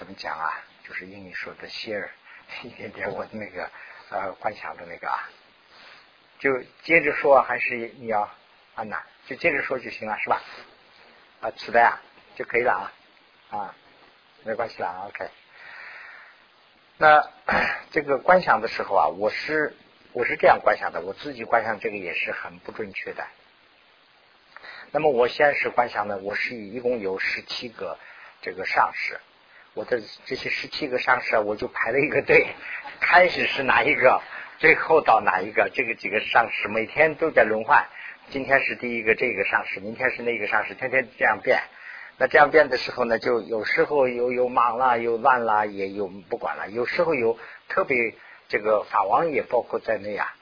怎么讲啊？就是英语说的 share 一点点我的那个呃观想的那个啊，就接着说还是你要安娜就接着说就行了是吧？啊，磁带啊就可以了啊啊，没关系了，OK。那 这个观想的时候啊，我是我是这样观想的，我自己观想这个也是很不准确的。那么我现是观想呢，我是一共有十七个这个上师，我的这些十七个上师啊，我就排了一个队，开始是哪一个，最后到哪一个，这个几个上师每天都在轮换，今天是第一个这个上师，明天是那个上师，天天这样变。那这样变的时候呢，就有时候有有忙了，有乱了，也有不管了。有时候有特别这个法王也包括在内啊，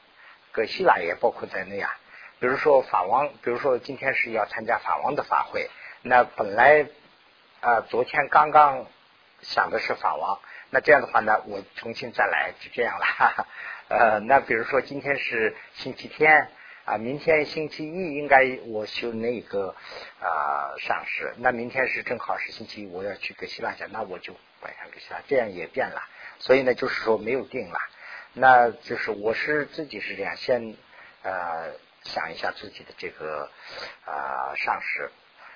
葛西拉也包括在内啊。比如说法王，比如说今天是要参加法王的法会，那本来啊昨天刚刚想的是法王，那这样的话呢，我重新再来就这样了。呃，那比如说今天是星期天。啊，明天星期一应该我修那个啊上师，那明天是正好是星期一，我要去给希腊讲，那我就晚上给希腊，这样也变了。所以呢，就是说没有定了，那就是我是自己是这样，先呃想一下自己的这个啊上师，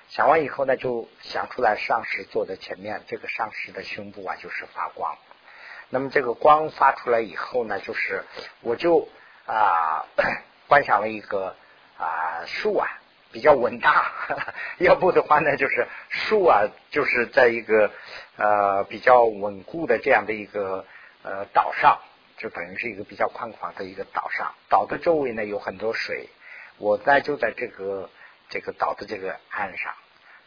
想完以后呢，就想出来上师坐在前面，这个上师的胸部啊就是发光，那么这个光发出来以后呢，就是我就啊。观想了一个啊树啊，比较稳大，要不的话呢，就是树啊，就是在一个呃比较稳固的这样的一个呃岛上，就等于是一个比较宽广的一个岛上。岛的周围呢有很多水，我在就在这个这个岛的这个岸上。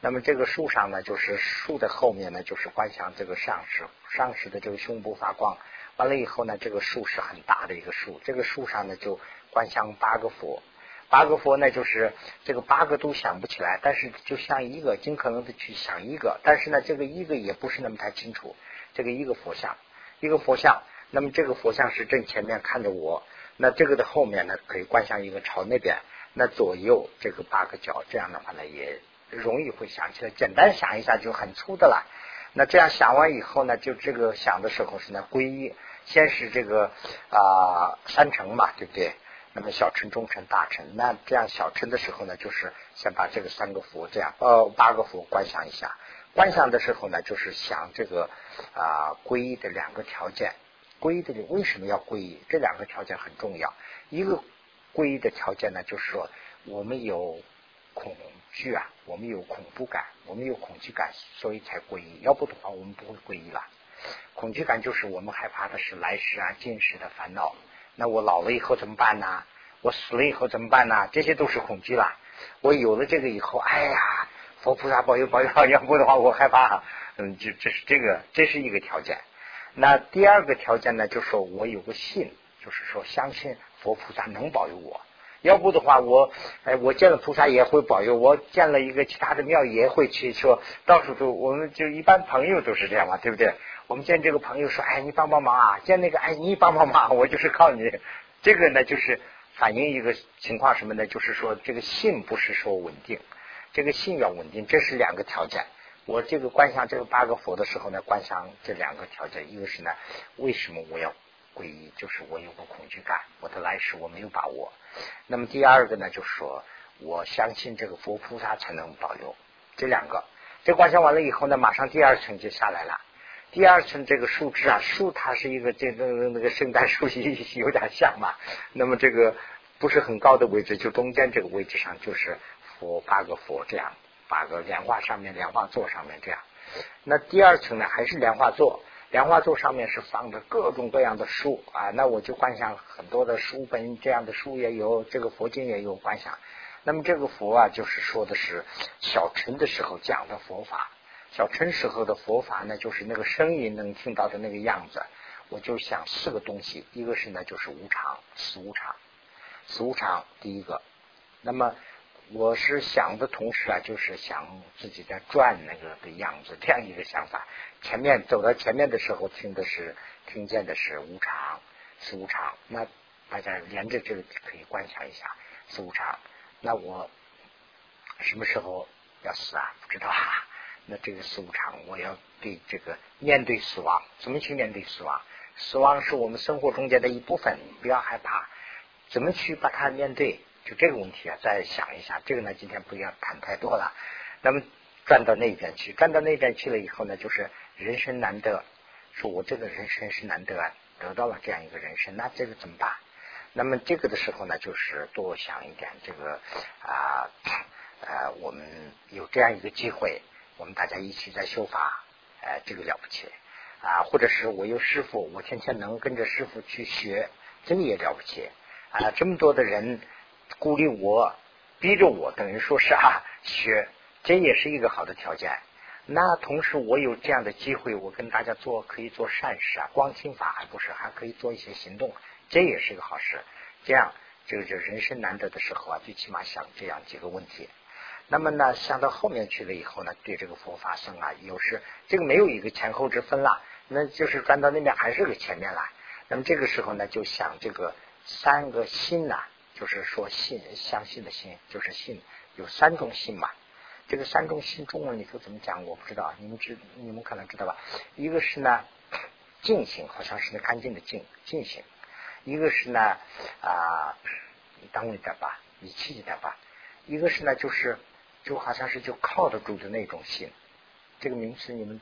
那么这个树上呢，就是树的后面呢，就是观想这个上师上师的这个胸部发光。完了以后呢，这个树是很大的一个树，这个树上呢就。观想八个佛，八个佛呢，就是这个八个都想不起来，但是就像一个，尽可能的去想一个，但是呢，这个一个也不是那么太清楚。这个一个佛像，一个佛像，那么这个佛像是正前面看着我，那这个的后面呢，可以观想一个朝那边，那左右这个八个角，这样的话呢，也容易会想起来。简单想一下就很粗的了。那这样想完以后呢，就这个想的时候是呢，皈依，先是这个啊三成嘛，对不对？那么小乘、中乘、大乘，那这样小乘的时候呢，就是先把这个三个佛这样呃八个佛观想一下。观想的时候呢，就是想这个啊皈依的两个条件。皈依的为什么要皈依？这两个条件很重要。一个皈依的条件呢，就是说我们有恐惧啊，我们有恐怖感，我们有恐惧感，所以才皈依。要不的话，我们不会皈依了。恐惧感就是我们害怕的是来世啊、今世的烦恼。那我老了以后怎么办呢？我死了以后怎么办呢？这些都是恐惧了。我有了这个以后，哎呀，佛菩萨保佑保佑，要不的话我害怕。嗯，这这是这个，这是一个条件。那第二个条件呢，就是说我有个信，就是说相信佛菩萨能保佑我。要不的话，我哎，我见了菩萨也会保佑，我见了一个其他的庙也会去说，到处都，我们就一般朋友都是这样嘛，对不对？我们见这个朋友说，哎，你帮帮忙啊！见那个，哎，你帮帮忙，我就是靠你。这个呢，就是反映一个情况什么呢？就是说，这个信不是说稳定，这个信要稳定，这是两个条件。我这个观想这个八个佛的时候呢，观想这两个条件，一个是呢，为什么我要皈依？就是我有个恐惧感，我的来世我没有把握。那么第二个呢，就是说我相信这个佛菩萨才能保佑。这两个，这观想完了以后呢，马上第二层就下来了。第二层这个树枝啊，树它是一个这个那个圣诞树 有点像嘛。那么这个不是很高的位置，就中间这个位置上就是佛八个佛这样，八个莲花上面莲花座上面这样。那第二层呢还是莲花座，莲花座上面是放着各种各样的书啊。那我就观想很多的书本，这样的书也有，这个佛经也有观想。那么这个佛啊，就是说的是小乘的时候讲的佛法。小乘时候的佛法呢，就是那个声音能听到的那个样子。我就想四个东西，一个是呢，就是无常，死无常，死无常。第一个，那么我是想的同时啊，就是想自己在转那个的样子，这样一个想法。前面走到前面的时候，听的是听见的是无常，死无常。那大家连着这个可以观想一下，死无常。那我什么时候要死啊？不知道啊。那这个四无常，我要对这个面对死亡，怎么去面对死亡？死亡是我们生活中间的一部分，不要害怕。怎么去把它面对？就这个问题啊，再想一下。这个呢，今天不要谈太多了。那么转到那边去，转到那边去了以后呢，就是人生难得，说我这个人生是难得啊，得到了这样一个人生，那这个怎么办？那么这个的时候呢，就是多想一点，这个啊呃，我们有这样一个机会，我们大家一起在修法，呃，这个了不起啊！或者是我有师傅，我天天能跟着师傅去学，这个也了不起。啊，这么多的人鼓励我，逼着我，等于说是啊，学，这也是一个好的条件。那同时我有这样的机会，我跟大家做可以做善事啊，光听法还不是，还可以做一些行动，这也是一个好事。这样，这个就人生难得的时候啊，最起码想这样几个问题。那么呢，想到后面去了以后呢，对这个佛法僧啊，有时这个没有一个前后之分了，那就是转到那边还是个前面了。那么这个时候呢，就想这个。三个心呐，就是说信，相信的信，就是信，有三种信嘛。这个三种信中文里头怎么讲？我不知道，你们知，你们可能知道吧？一个是呢，净心，好像是那干净的净，净心；一个是呢，啊，单位点吧，以气点吧；一个是呢，就是就好像是就靠得住的那种信。这个名词你们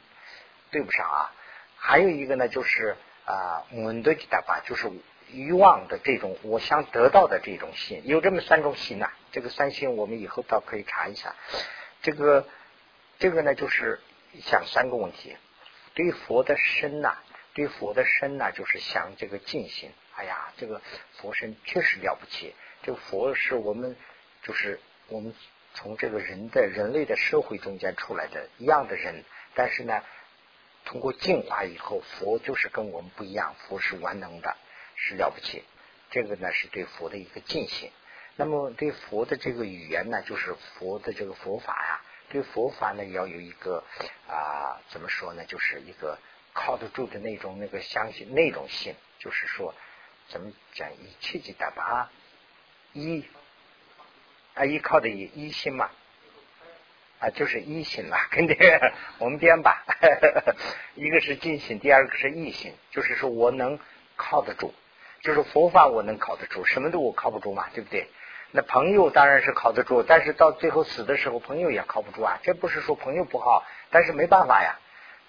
对不上啊。还有一个呢，就是啊，稳得点吧，就是。欲望的这种，我想得到的这种心，有这么三种心呐。这个三心，我们以后倒可以查一下。这个，这个呢，就是想三个问题：对佛的身呐，对佛的身呐，就是想这个静心。哎呀，这个佛身确实了不起。这个佛是我们，就是我们从这个人的人类的社会中间出来的一样的人，但是呢，通过净化以后，佛就是跟我们不一样，佛是完能的。是了不起，这个呢是对佛的一个敬信。那么对佛的这个语言呢，就是佛的这个佛法呀，对佛法呢要有一个啊，怎么说呢，就是一个靠得住的那种那个相信那种信，就是说怎么讲一切即达吧，依啊依靠的依一心嘛啊就是一心嘛，跟这个我们编吧，一个是尽心，第二个是异心，就是说我能靠得住。就是佛法我能靠得住，什么都我靠不住嘛，对不对？那朋友当然是靠得住，但是到最后死的时候，朋友也靠不住啊。这不是说朋友不好，但是没办法呀。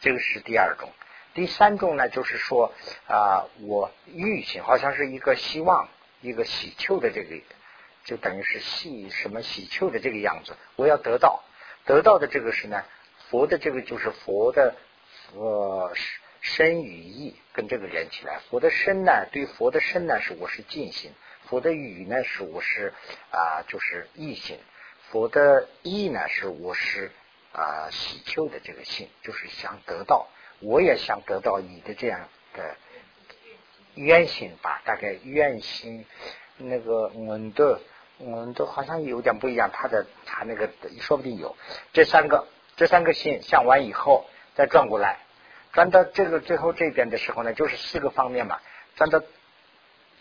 这个是第二种，第三种呢，就是说啊，我欲心好像是一个希望，一个喜求的这个，就等于是喜什么喜求的这个样子，我要得到，得到的这个是呢，佛的这个就是佛的呃。身与意跟这个连起来，佛的身呢，对佛的身呢是我是尽心；佛的语呢是我是啊，就是意心；佛的意呢是我是啊喜求的这个心，就是想得到，我也想得到你的这样的愿心吧。大概愿心那个我们的我们的好像有点不一样，他的他那个说不定有这三个这三个心向完以后再转过来。转到这个最后这边的时候呢，就是四个方面嘛。转到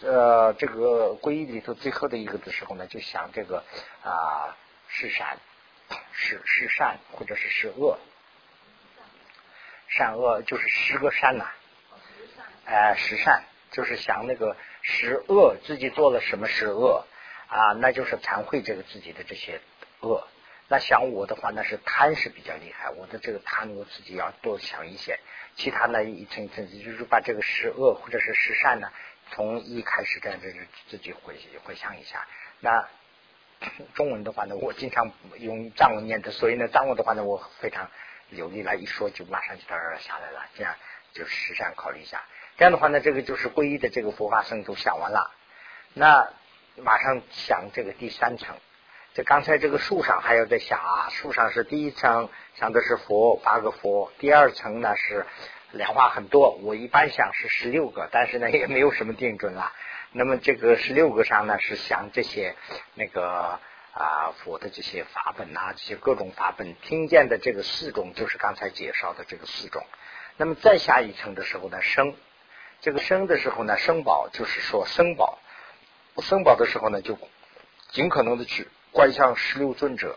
呃这个皈依里头最后的一个的时候呢，就想这个啊是善是是善或者是是恶，善恶就是十个善呐。哎，十善就是想那个十恶自己做了什么十恶啊，那就是惭愧这个自己的这些恶。那想我的话，那是贪是比较厉害，我的这个贪我自己要多想一些。其他呢一层一层，就是把这个十恶或者是十善呢，从一开始这样子自己回回想一下。那 中文的话呢，我经常用藏文念的，所以呢藏文的话呢，我非常流利来，一说就马上就到这儿下来了。这样就十善考虑一下。这样的话呢，这个就是皈依的这个佛法僧都想完了。那马上想这个第三层。这刚才这个树上还有在想啊，树上是第一层想的是佛八个佛，第二层呢是莲花很多，我一般想是十六个，但是呢也没有什么定准了。那么这个十六个上呢是想这些那个啊佛的这些法本啊，这些各种法本听见的这个四种就是刚才介绍的这个四种。那么再下一层的时候呢生，这个生的时候呢生宝就是说生宝，生宝的时候呢就尽可能的去。观想十六尊者，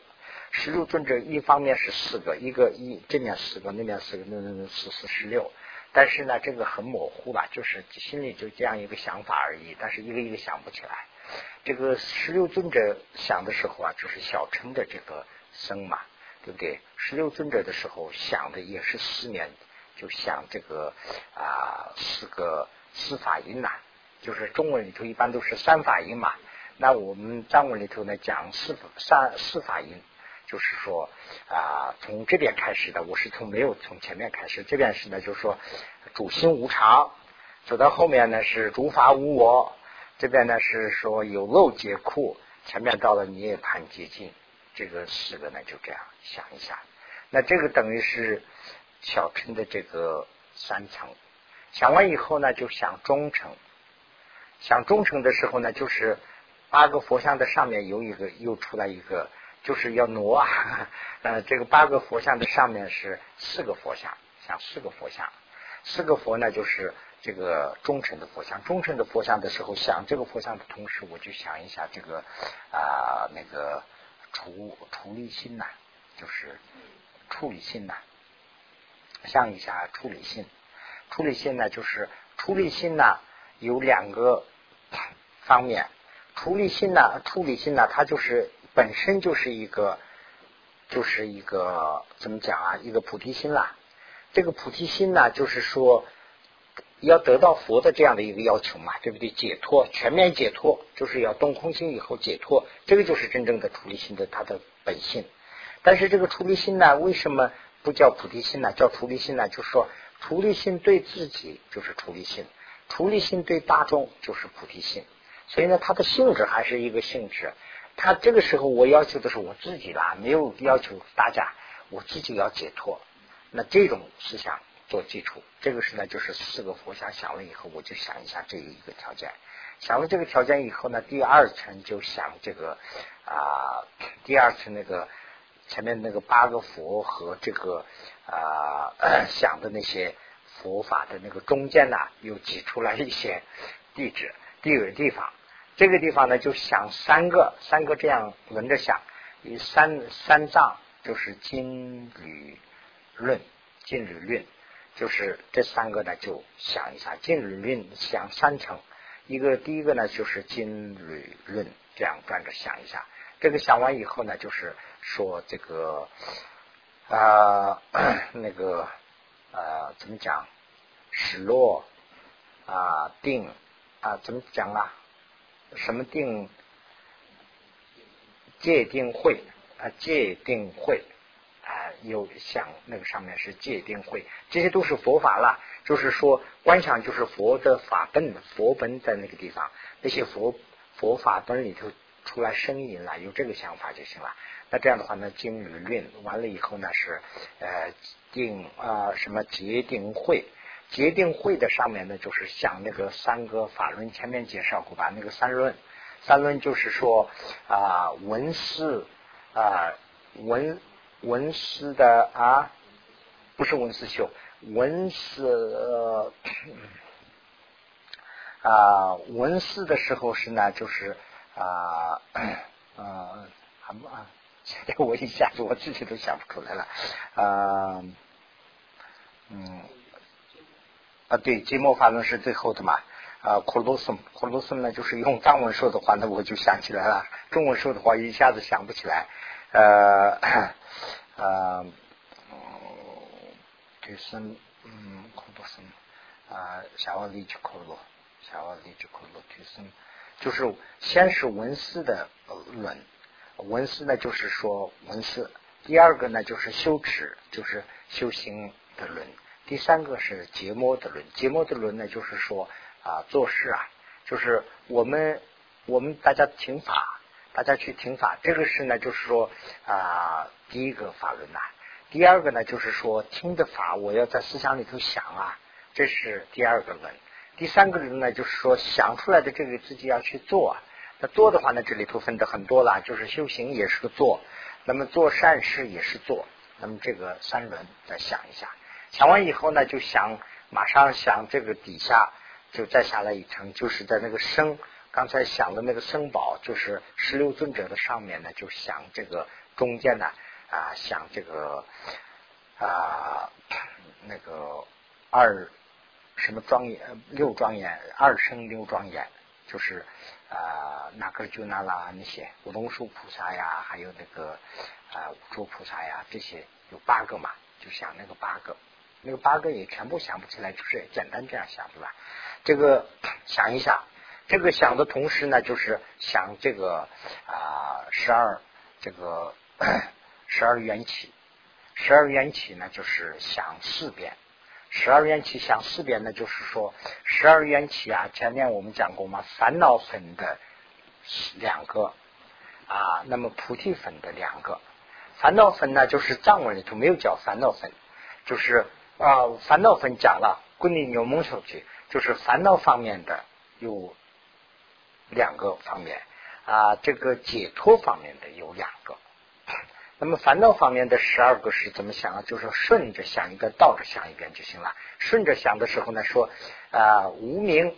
十六尊者一方面是四个，一个一这面四个，那面四个，那那那四四十六。但是呢，这个很模糊吧，就是心里就这样一个想法而已，但是一个一个想不起来。这个十六尊者想的时候啊，就是小乘的这个僧嘛，对不对？十六尊者的时候想的也是四年，就想这个啊四个四法音呐，就是中文里头一般都是三法音嘛。那我们藏文里头呢讲四三四法音，就是说啊从这边开始的，我是从没有从前面开始，这边是呢就是说主心无常，走到后面呢是主法无我，这边呢是说有漏皆库，前面到了涅槃接近，这个四个呢就这样想一下，那这个等于是小乘的这个三层，想完以后呢就想中层，想中层的时候呢就是。八个佛像的上面有一个，又出来一个，就是要挪啊。呃，这个八个佛像的上面是四个佛像，像四个佛像，四个佛呢就是这个忠诚的佛像。忠诚的佛像的时候，想这个佛像的同时，我就想一下这个啊那个处处理心呐，就是处理心呐，想一下处理心。处理心呢，就是处理心呢有两个方面。处理心呢？处理心呢？它就是本身就是一个，就是一个怎么讲啊？一个菩提心啦。这个菩提心呢，就是说要得到佛的这样的一个要求嘛，对不对？解脱，全面解脱，就是要动空心以后解脱，这个就是真正的处理心的它的本性。但是这个处理心呢，为什么不叫菩提心呢？叫处理心呢？就是说处理心对自己就是处理心，处理心对大众就是菩提心。所以呢，它的性质还是一个性质。他这个时候我要求的是我自己啦，没有要求大家，我自己要解脱。那这种思想做基础，这个是呢，就是四个佛想想了以后，我就想一下这一个条件。想了这个条件以后呢，第二层就想这个啊，第二层那个前面那个八个佛和这个啊想的那些佛法的那个中间呢，又挤出来一些地址。地个地方，这个地方呢，就想三个，三个这样轮着想，三三藏就是金缕论，金缕论，就是这三个呢，就想一下。金缕论想三层，一个第一个呢就是金缕论，这样转着想一下，这个想完以后呢，就是说这个啊 那个呃怎么讲，失落啊定。啊，怎么讲啊？什么定界定会啊？界定会啊？有想那个上面是界定会，这些都是佛法了。就是说，观想就是佛的法本，佛本在那个地方，那些佛佛法本里头出来声音了，有这个想法就行了。那这样的话呢，经理论完了以后呢，是呃定啊什么界定会。决定会的上面呢，就是像那个三个法论，前面介绍过吧？那个三论，三论就是说啊，文思啊，文文思的啊，不是文思修，文思啊，文思的时候是呢，就是啊啊，什么啊？我一下子我自己都想不出来了啊，嗯。啊，对，寂寞法论是最后的嘛。啊，库鲁森，库鲁森呢，就是用藏文说的话，那我就想起来了。中文说的话一下子想不起来。呃，呃，提森，嗯，库鲁森，啊，夏瓦里吉库鲁，夏瓦里吉库鲁提森，就是先是文思的论，文思呢就是说文思，第二个呢就是修持，就是修行的论。第三个是结摩的论，结摩的论呢，就是说啊，做事啊，就是我们我们大家听法，大家去听法，这个是呢，就是说啊，第一个法论呐。第二个呢，就是说听的法，我要在思想里头想啊，这是第二个论。第三个论呢，就是说想出来的这个自己要去做。啊那做的话呢，这里头分的很多了，就是修行也是个做，那么做善事也是做，那么这个三轮再想一下。想完以后呢，就想马上想这个底下就再下来一层，就是在那个生刚才想的那个生宝，就是十六尊者的上面呢，就想这个中间呢啊想这个啊那个二什么庄严六庄严二生六庄严，就是啊那个就那啦那些五龙树菩萨呀，还有那个啊五珠菩萨呀，这些有八个嘛，就想那个八个，那个八个也全部想不起来，就是简单这样想对吧？这个想一想。这个想的同时呢，就是想这个啊十二这个十二缘起，十二缘起呢就是想四遍，十二缘起想四遍呢，就是说十二缘起啊，前面我们讲过嘛，烦恼分的两个啊，那么菩提分的两个，烦恼分呢就是藏文里头没有叫烦恼分，就是啊烦恼分讲了，归你牛蒙手去，就是烦恼方面的有。两个方面啊，这个解脱方面的有两个，那么烦恼方面的十二个是怎么想啊？就是顺着想一个，倒着想一遍就行了。顺着想的时候呢，说啊，无名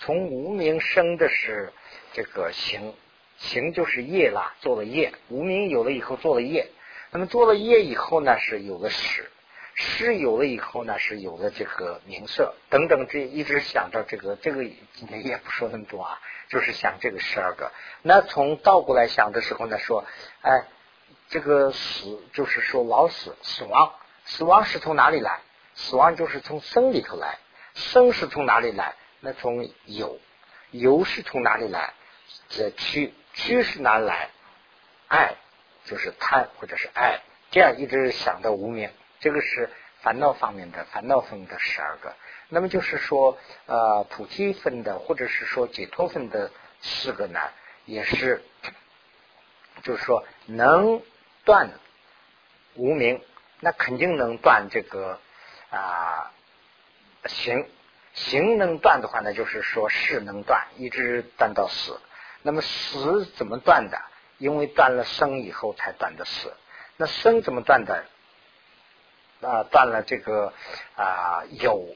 从无名生的是这个行，行就是业啦，做了业，无名有了以后做了业，那么做了业以后呢，是有了始。诗有了以后呢，是有了这个名色等等，这一直想着这个这个也不说那么多啊，就是想这个十二个。那从倒过来想的时候呢，说哎，这个死就是说老死死亡，死亡是从哪里来？死亡就是从生里头来，生是从哪里来？那从有，有是从哪里来？这趋趋是哪里来？爱就是贪或者是爱，这样一直想到无名。这个是烦恼方面的烦恼分的十二个，那么就是说，呃，菩提分的或者是说解脱分的四个呢，也是，就是说能断无名，那肯定能断这个啊行行能断的话呢，就是说事能断，一直断到死。那么死怎么断的？因为断了生以后才断的死。那生怎么断的？啊，断了这个啊，有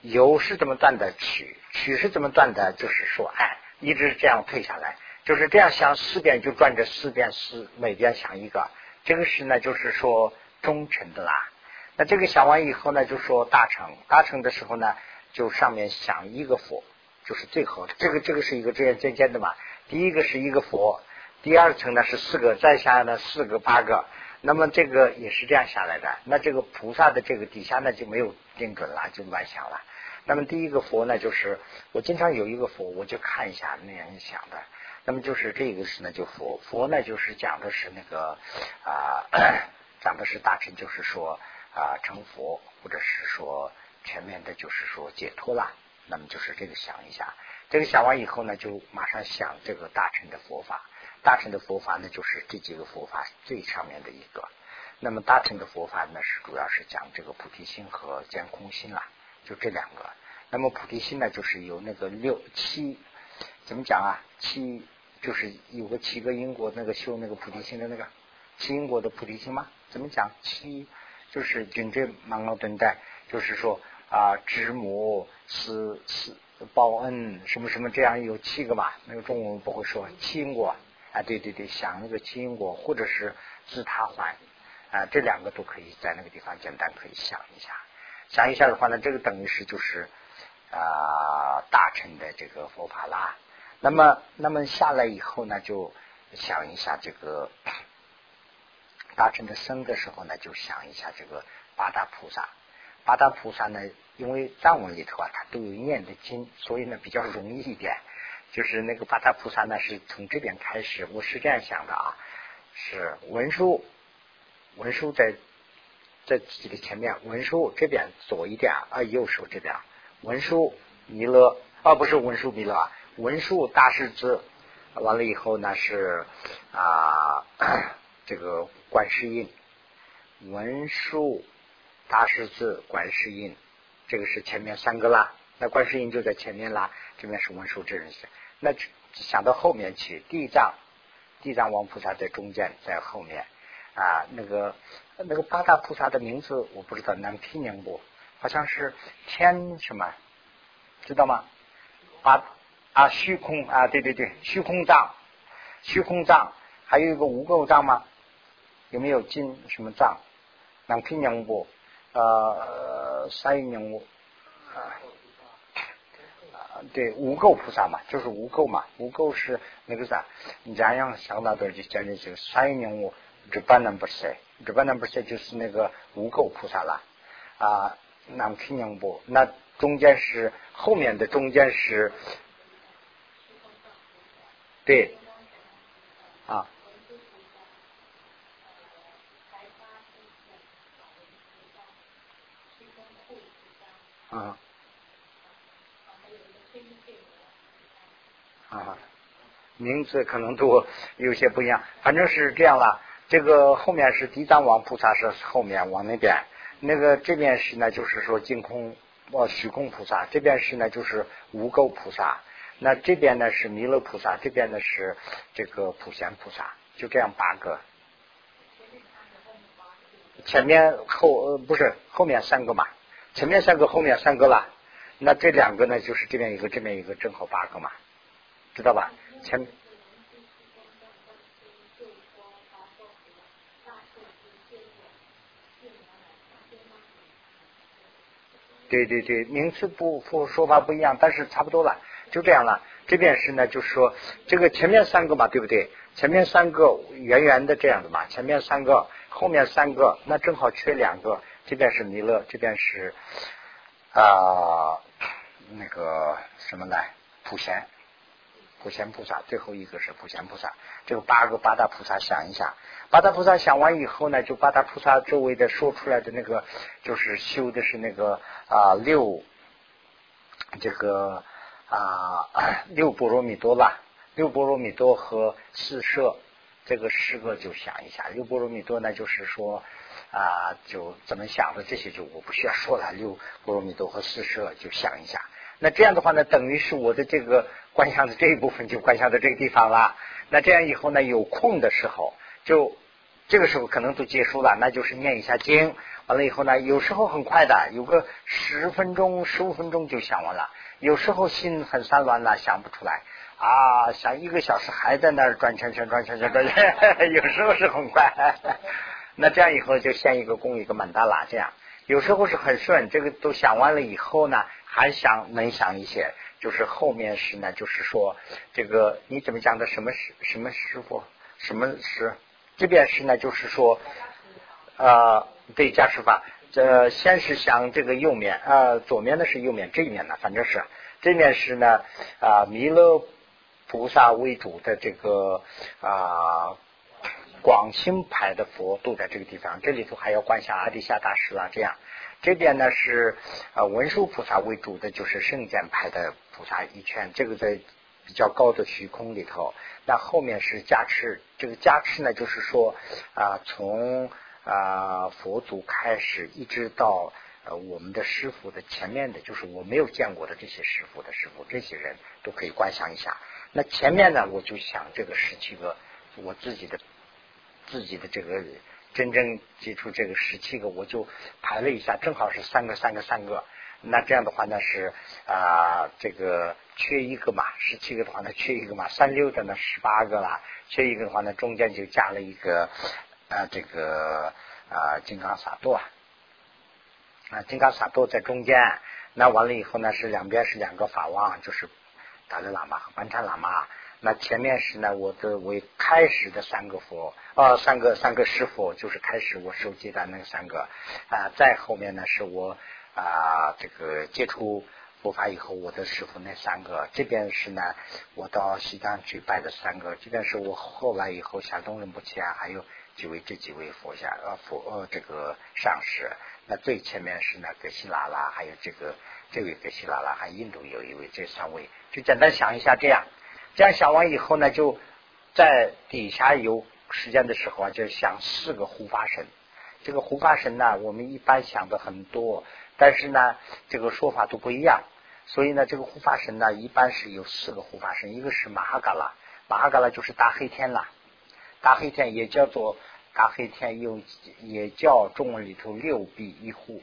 有是怎么断的？取取是怎么断的？就是说，哎，一直这样退下来，就是这样想四遍就转着四遍，四每边想一个。这个是呢，就是说忠诚的啦。那这个想完以后呢，就说大成，大成的时候呢，就上面想一个佛，就是最后这个这个是一个这样渐渐的嘛。第一个是一个佛，第二层呢是四个，再下呢四个八个。那么这个也是这样下来的，那这个菩萨的这个底下呢就没有定准了，就乱想了。那么第一个佛呢，就是我经常有一个佛，我就看一下那样想的。那么就是这个是呢，就佛佛呢，就是讲的是那个啊，讲的是大乘，就是说啊成佛，或者是说全面的，就是说解脱了。那么就是这个想一下，这个想完以后呢，就马上想这个大乘的佛法。大乘的佛法呢，就是这几个佛法最上面的一个。那么大乘的佛法呢，是主要是讲这个菩提心和见空心啦，就这两个。那么菩提心呢，就是有那个六七，怎么讲啊？七就是有个七个因果，那个修那个菩提心的那个七因果的菩提心吗？怎么讲？七就是君这芒劳顿代，就是说啊，知母思思报恩什么什么这样有七个嘛？那个中文不会说七因果。啊，对对对，想那个因果，或者是自他还啊，这两个都可以在那个地方简单可以想一下。想一下的话呢，这个等于是就是啊大乘的这个佛法啦。那么，那么下来以后呢，就想一下这个大乘的生的时候呢，就想一下这个八大菩萨。八大菩萨呢，因为藏文里头啊，它都有念的经，所以呢比较容易一点。就是那个八大菩萨呢，是从这边开始，我是这样想的啊，是文殊，文殊在在这个前面，文殊这边左一点啊，右手这边，文殊弥勒啊，不是文殊弥勒啊，文殊大势至，完了以后呢是啊这个观世音，文殊大势至观世音，这个是前面三个啦，那观世音就在前面啦，这边是文殊真人像。那想到后面去，地藏地藏王菩萨在中间，在后面啊，那个那个八大菩萨的名字我不知道，能听见不？好像是天什么，知道吗？八啊虚空啊，对对对，虚空藏，虚空藏，还有一个无垢藏吗？有没有进什么藏？南平娘不？呃，三云娘不？啊，对，无垢菩萨嘛，就是无垢嘛，无垢是那个啥？你这样想到的就讲的这个三云娘我这般能不是？这般能不是就是那个无垢菩萨了啊？南平娘不？那中间是后面的中间是？对。啊，啊，啊，名字可能都 有些不一样，反正是这样了。这个后面是地藏王菩萨是后面往那边，那个这边是呢，就是说净空哦虚空菩萨，这边是呢就是无垢菩萨。那这边呢是弥勒菩萨，这边呢是这个普贤菩萨，就这样八个。前面后呃不是后面三个嘛？前面三个后面三个了，那这两个呢就是这边一个这边一个正好八个嘛，知道吧？前对对对，名词不不说法不一样，但是差不多了。就这样了，这边是呢，就是说这个前面三个嘛，对不对？前面三个圆圆的这样的嘛，前面三个，后面三个，那正好缺两个。这边是弥勒，这边是啊那个什么来？普贤，普贤菩萨，最后一个是普贤菩萨。这个八个八大菩萨想一下，八大菩萨想完以后呢，就八大菩萨周围的说出来的那个，就是修的是那个啊六这个。啊，六波罗蜜多吧，六波罗蜜多和四摄，这个十个就想一下。六波罗蜜多呢，就是说啊，就怎么想的这些就我不需要说了。六波罗蜜多和四摄就想一下。那这样的话呢，等于是我的这个观想的这一部分就观想到这个地方了。那这样以后呢，有空的时候，就这个时候可能都结束了，那就是念一下经。完了以后呢，有时候很快的，有个十分钟、十五分钟就想完了。有时候心很散乱了，想不出来啊，想一个小时还在那儿转圈圈、转圈圈、转圈，有时候是很快。那这样以后就先一个供一个满大拉，这样有时候是很顺。这个都想完了以后呢，还想能想一些，就是后面是呢，就是说这个你怎么讲的？什么师？什么师傅？什么师？这边是呢，就是说呃，对加持法。这先是想这个右面啊，左面的是右面，这一面呢，反正是这面是呢啊，弥勒菩萨为主的这个啊广清派的佛都在这个地方，这里头还要观想阿底夏大师啦，这样这边呢是啊文殊菩萨为主的，就是圣剑派的菩萨一圈，这个在比较高的虚空里头，那后面是加持，这个加持呢就是说啊从。啊，佛祖开始一直到呃我们的师傅的前面的，就是我没有见过的这些师傅的师傅，这些人都可以观想一下。那前面呢，我就想这个十七个，我自己的自己的这个真正接触这个十七个，我就排了一下，正好是三个三个三个。那这样的话呢是啊，这个缺一个嘛，十七个的话呢缺一个嘛，三六的呢十八个了，缺一个的话呢中间就加了一个。啊，这个啊，金刚萨埵啊，啊，金刚萨埵在中间，那完了以后呢，是两边是两个法王，就是达赖喇嘛和班禅喇嘛。那前面是呢，我的为开始的三个佛，啊，三个三个师傅，就是开始我收戒的那三个啊。再后面呢，是我啊，这个接触佛法以后，我的师傅那三个。这边是呢，我到西藏去拜的三个。这边是我后来以后下东仁不起啊，还有。几位这几位佛下呃佛呃这个上师，那最前面是那个希拉拉，还有这个这位格西拉拉，还印度有一位，这三位就简单想一下，这样这样想完以后呢，就在底下有时间的时候啊，就想四个护法神。这个护法神呢，我们一般想的很多，但是呢，这个说法都不一样。所以呢，这个护法神呢，一般是有四个护法神，一个是马哈嘎拉，马哈嘎拉就是大黑天啦。大黑天也叫做大黑天，又也叫中文里头六臂一护。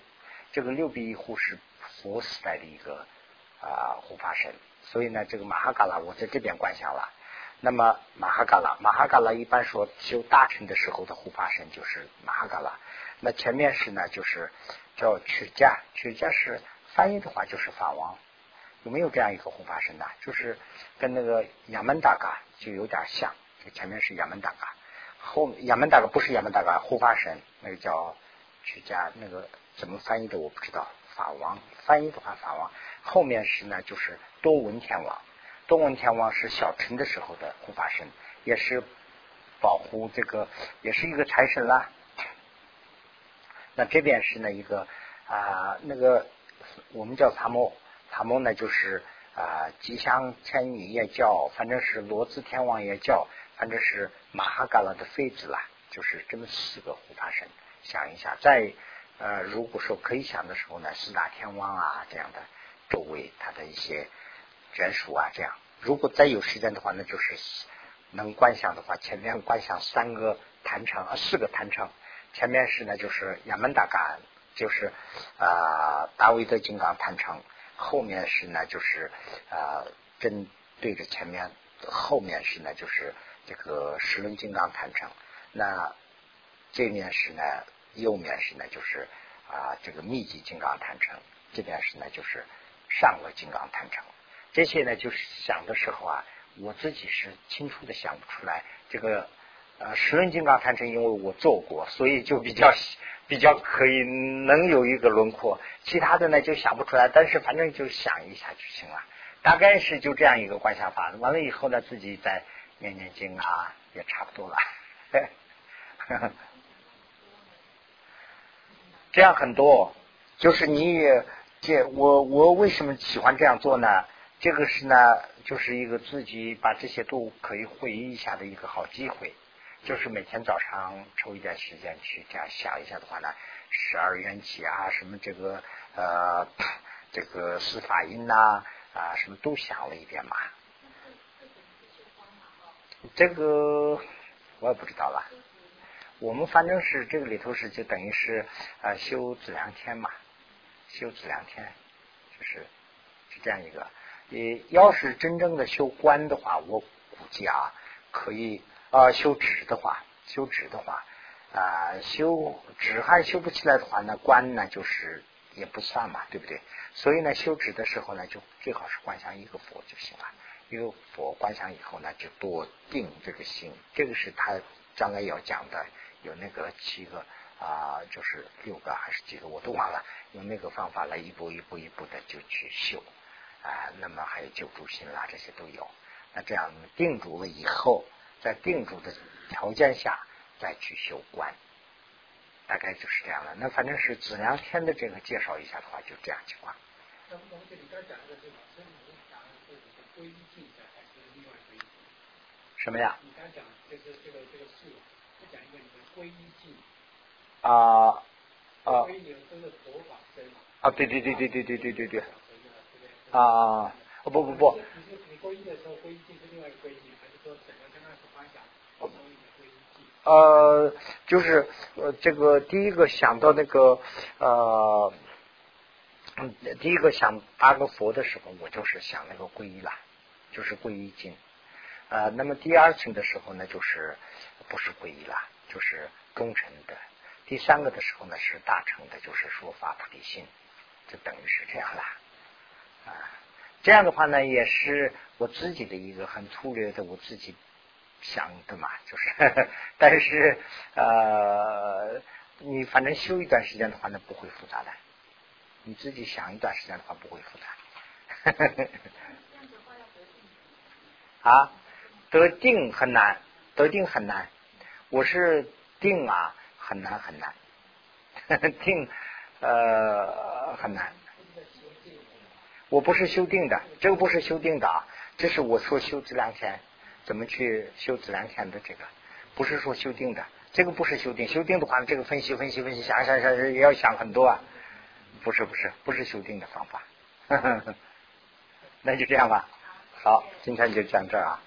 这个六臂一护是佛时代的一个啊护法神，所以呢，这个马哈嘎拉我在这边观想了。那么马哈嘎拉，马哈嘎拉一般说修大乘的时候的护法神就是马哈嘎拉。那前面是呢，就是叫曲家，曲家是翻译的话就是法王。有没有这样一个护法神呢？就是跟那个亚门大嘎就有点像，前面是亚门大嘎，后亚门大嘎不是亚门大嘎护法神，那个叫曲家，那个怎么翻译的我不知道。法王翻译的话，法王后面是呢，就是多闻天王。多闻天王是小乘的时候的护法神，也是保护这个，也是一个财神啦。那这边是呢一个啊，那个我们叫参谋。他们呢，就是啊，吉祥天女也叫，反正是罗子天王也叫，反正是马哈嘎拉的妃子啦，就是这么四个护法神。想一下，在呃，如果说可以想的时候呢，四大天王啊这样的周围，他的一些眷属啊这样。如果再有时间的话，那就是能观想的话，前面观想三个坛城啊，四个坛城，前面是呢就是亚门达嘎，就是啊大卫的金刚坛城。后面是呢，就是啊，针对着前面，后面是呢，就是这个石轮金刚坛城。那这面是呢，右面是呢，就是啊，这个密集金刚坛城。这边是呢，就是上个金刚坛城。这些呢，就是想的时候啊，我自己是清楚的想不出来。这个呃，十轮金刚坛城，因为我做过，所以就比较。比较可以能有一个轮廓，其他的呢就想不出来，但是反正就想一下就行了。大概是就这样一个观想法，完了以后呢，自己再念念经啊，也差不多了。这样很多，就是你也这我我为什么喜欢这样做呢？这个是呢，就是一个自己把这些都可以回忆一下的一个好机会。就是每天早上抽一点时间去这样想一下的话呢，十二缘起啊，什么这个呃这个四法音呐啊，什么都想了一遍嘛。这个我也不知道了。我们反正是这个里头是就等于是啊修子良天嘛，修子良天就是是这样一个。你要是真正的修观的话，我估计啊可以。啊，修纸的话，修纸的话，啊，修纸还修不起来的话，那观呢就是也不算嘛，对不对？所以呢，修纸的时候呢，就最好是观想一个佛就行了。一个佛观想以后呢，就多定这个心。这个是他将来要讲的，有那个七个啊，就是六个还是几个，我都忘了。用那个方法来一步一步一步的就去修啊。那么还有救助心啦，这些都有。那这样定住了以后。在定住的条件下再去修观，大概就是这样了。那反正是子良天的这个介绍一下的话，就这样情况。那我们这里边讲的是什么？讲的是皈依境还是另外皈依？什么呀？你刚讲就是这个这个事，再讲一个你的皈依境。啊啊。啊，对对对对对对对对对。啊啊！不不不。呃，就是呃，这个第一个想到那个呃，第一个想阿个佛的时候，我就是想那个皈依了，就是皈依经。呃，那么第二层的时候呢，就是不是皈依了，就是忠诚的。第三个的时候呢，是大乘的，就是说法菩提心，就等于是这样了。啊，这样的话呢，也是我自己的一个很粗略的我自己。想的嘛，就是，但是呃，你反正修一段时间的话，那不会复杂的。你自己想一段时间的话，不会复杂。啊，得定很难，得定很难。我是定啊，很难很难。定呃很难。我不是修订的，这个不是修订的啊，这是我说修这两天。怎么去修自然田的这个？不是说修订的，这个不是修订。修订的话，这个分析分析分析，想想想也要想很多啊。不是不是不是修订的方法。那就这样吧。好，今天就讲这儿啊。